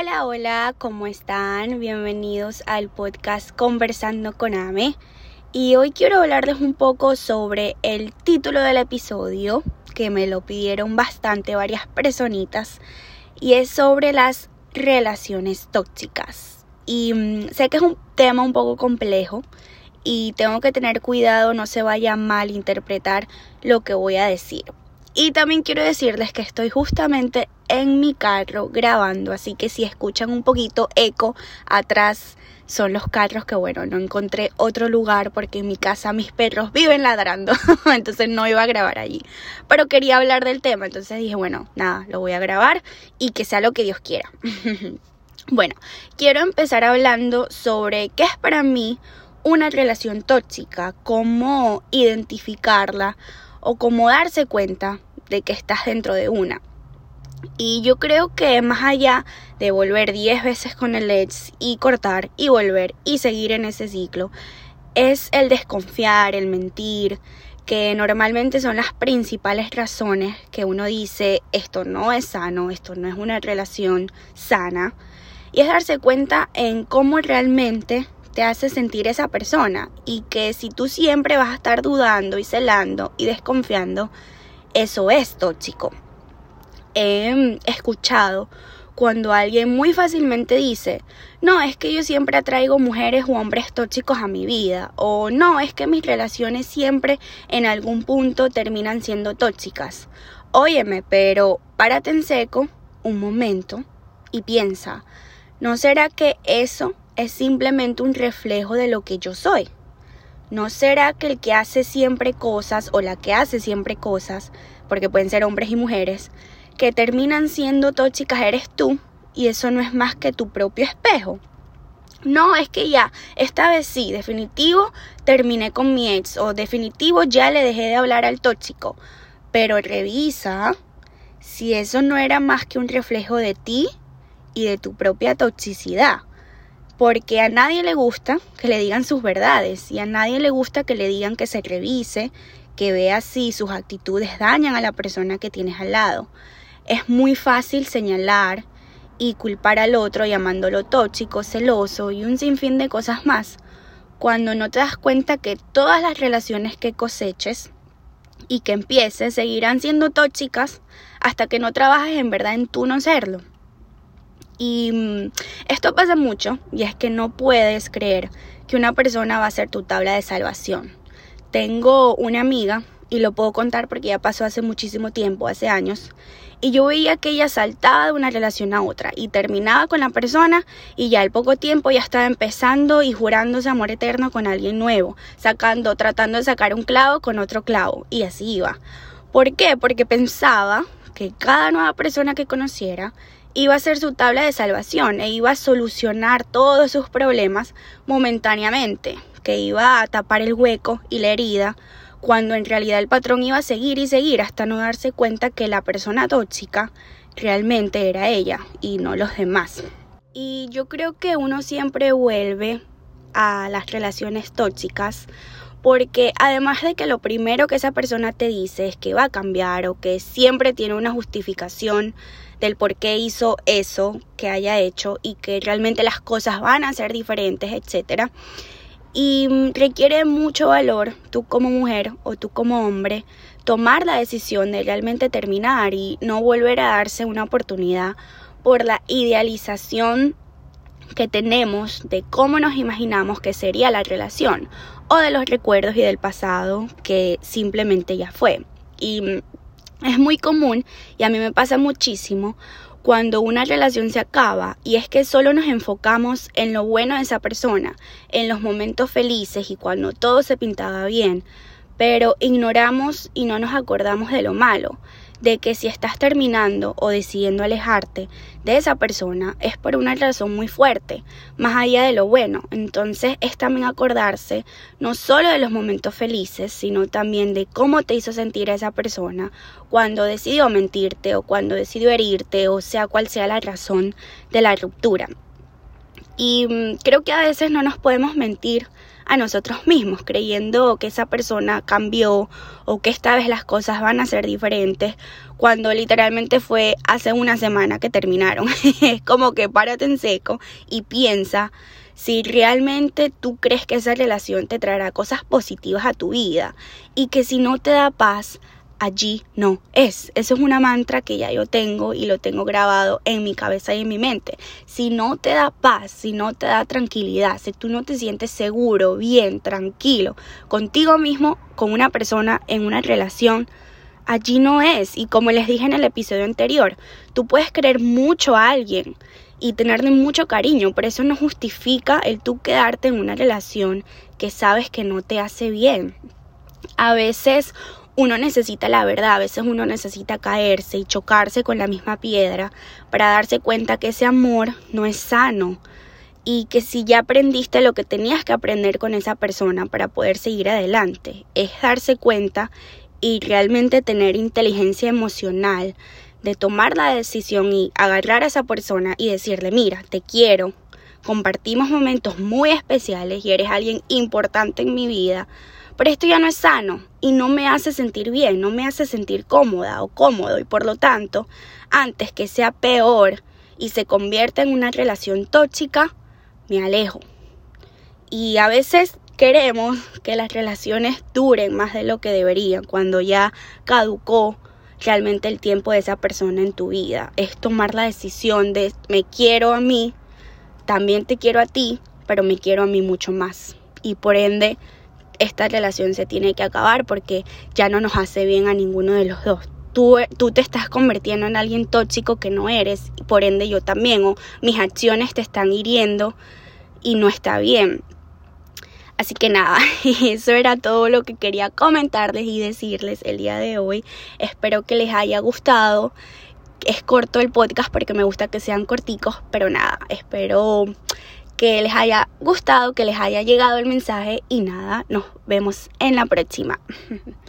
Hola, hola, ¿cómo están? Bienvenidos al podcast Conversando con Ame. Y hoy quiero hablarles un poco sobre el título del episodio, que me lo pidieron bastante varias personitas, y es sobre las relaciones tóxicas. Y mm, sé que es un tema un poco complejo y tengo que tener cuidado, no se vaya a malinterpretar lo que voy a decir. Y también quiero decirles que estoy justamente en mi carro grabando, así que si escuchan un poquito eco atrás son los carros que bueno, no encontré otro lugar porque en mi casa mis perros viven ladrando, entonces no iba a grabar allí. Pero quería hablar del tema, entonces dije, bueno, nada, lo voy a grabar y que sea lo que Dios quiera. bueno, quiero empezar hablando sobre qué es para mí una relación tóxica, cómo identificarla o cómo darse cuenta de que estás dentro de una. Y yo creo que más allá de volver 10 veces con el ex y cortar y volver y seguir en ese ciclo, es el desconfiar, el mentir, que normalmente son las principales razones que uno dice esto no es sano, esto no es una relación sana. Y es darse cuenta en cómo realmente te hace sentir esa persona y que si tú siempre vas a estar dudando y celando y desconfiando, eso es tóxico he escuchado cuando alguien muy fácilmente dice, no, es que yo siempre atraigo mujeres o hombres tóxicos a mi vida, o no, es que mis relaciones siempre en algún punto terminan siendo tóxicas. Óyeme, pero párate en seco un momento y piensa, ¿no será que eso es simplemente un reflejo de lo que yo soy? ¿No será que el que hace siempre cosas o la que hace siempre cosas, porque pueden ser hombres y mujeres, que terminan siendo tóxicas eres tú y eso no es más que tu propio espejo. No, es que ya, esta vez sí, definitivo terminé con mi ex o definitivo ya le dejé de hablar al tóxico. Pero revisa si eso no era más que un reflejo de ti y de tu propia toxicidad. Porque a nadie le gusta que le digan sus verdades y a nadie le gusta que le digan que se revise, que vea si sus actitudes dañan a la persona que tienes al lado. Es muy fácil señalar y culpar al otro llamándolo tóxico, celoso y un sinfín de cosas más, cuando no te das cuenta que todas las relaciones que coseches y que empieces seguirán siendo tóxicas hasta que no trabajes en verdad en tú no serlo. Y mm, esto pasa mucho y es que no puedes creer que una persona va a ser tu tabla de salvación. Tengo una amiga y lo puedo contar porque ya pasó hace muchísimo tiempo, hace años, y yo veía que ella saltaba de una relación a otra y terminaba con la persona y ya al poco tiempo ya estaba empezando y jurándose amor eterno con alguien nuevo, sacando, tratando de sacar un clavo con otro clavo y así iba. ¿Por qué? Porque pensaba que cada nueva persona que conociera iba a ser su tabla de salvación e iba a solucionar todos sus problemas momentáneamente, que iba a tapar el hueco y la herida cuando en realidad el patrón iba a seguir y seguir hasta no darse cuenta que la persona tóxica realmente era ella y no los demás. Y yo creo que uno siempre vuelve a las relaciones tóxicas porque además de que lo primero que esa persona te dice es que va a cambiar o que siempre tiene una justificación del por qué hizo eso que haya hecho y que realmente las cosas van a ser diferentes, etcétera y mm, requiere mucho valor, tú como mujer o tú como hombre, tomar la decisión de realmente terminar y no volver a darse una oportunidad por la idealización que tenemos de cómo nos imaginamos que sería la relación o de los recuerdos y del pasado que simplemente ya fue. Y mm, es muy común y a mí me pasa muchísimo cuando una relación se acaba y es que solo nos enfocamos en lo bueno de esa persona, en los momentos felices y cuando todo se pintaba bien, pero ignoramos y no nos acordamos de lo malo de que si estás terminando o decidiendo alejarte de esa persona es por una razón muy fuerte, más allá de lo bueno. Entonces es también acordarse no solo de los momentos felices, sino también de cómo te hizo sentir a esa persona cuando decidió mentirte o cuando decidió herirte o sea cual sea la razón de la ruptura. Y mm, creo que a veces no nos podemos mentir a nosotros mismos, creyendo que esa persona cambió o que esta vez las cosas van a ser diferentes, cuando literalmente fue hace una semana que terminaron. es como que párate en seco y piensa si realmente tú crees que esa relación te traerá cosas positivas a tu vida y que si no te da paz, allí no es. Eso es una mantra que ya yo tengo y lo tengo grabado en mi cabeza y en mi mente. Si no te da paz, si no te da tranquilidad, si tú no te sientes seguro, bien, tranquilo contigo mismo, con una persona en una relación, allí no es. Y como les dije en el episodio anterior, tú puedes querer mucho a alguien y tenerle mucho cariño, pero eso no justifica el tú quedarte en una relación que sabes que no te hace bien. A veces uno necesita la verdad, a veces uno necesita caerse y chocarse con la misma piedra para darse cuenta que ese amor no es sano y que si ya aprendiste lo que tenías que aprender con esa persona para poder seguir adelante, es darse cuenta y realmente tener inteligencia emocional de tomar la decisión y agarrar a esa persona y decirle, mira, te quiero, compartimos momentos muy especiales y eres alguien importante en mi vida, pero esto ya no es sano y no me hace sentir bien, no me hace sentir cómoda o cómodo y por lo tanto, antes que sea peor y se convierta en una relación tóxica, me alejo. Y a veces queremos que las relaciones duren más de lo que deberían cuando ya caducó realmente el tiempo de esa persona en tu vida. Es tomar la decisión de me quiero a mí, también te quiero a ti, pero me quiero a mí mucho más. Y por ende, esta relación se tiene que acabar porque ya no nos hace bien a ninguno de los dos. Tú, tú, te estás convirtiendo en alguien tóxico que no eres, y por ende yo también, o mis acciones te están hiriendo y no está bien. Así que nada, eso era todo lo que quería comentarles y decirles el día de hoy. Espero que les haya gustado. Es corto el podcast porque me gusta que sean corticos, pero nada, espero que les haya gustado, que les haya llegado el mensaje y nada, nos vemos en la próxima.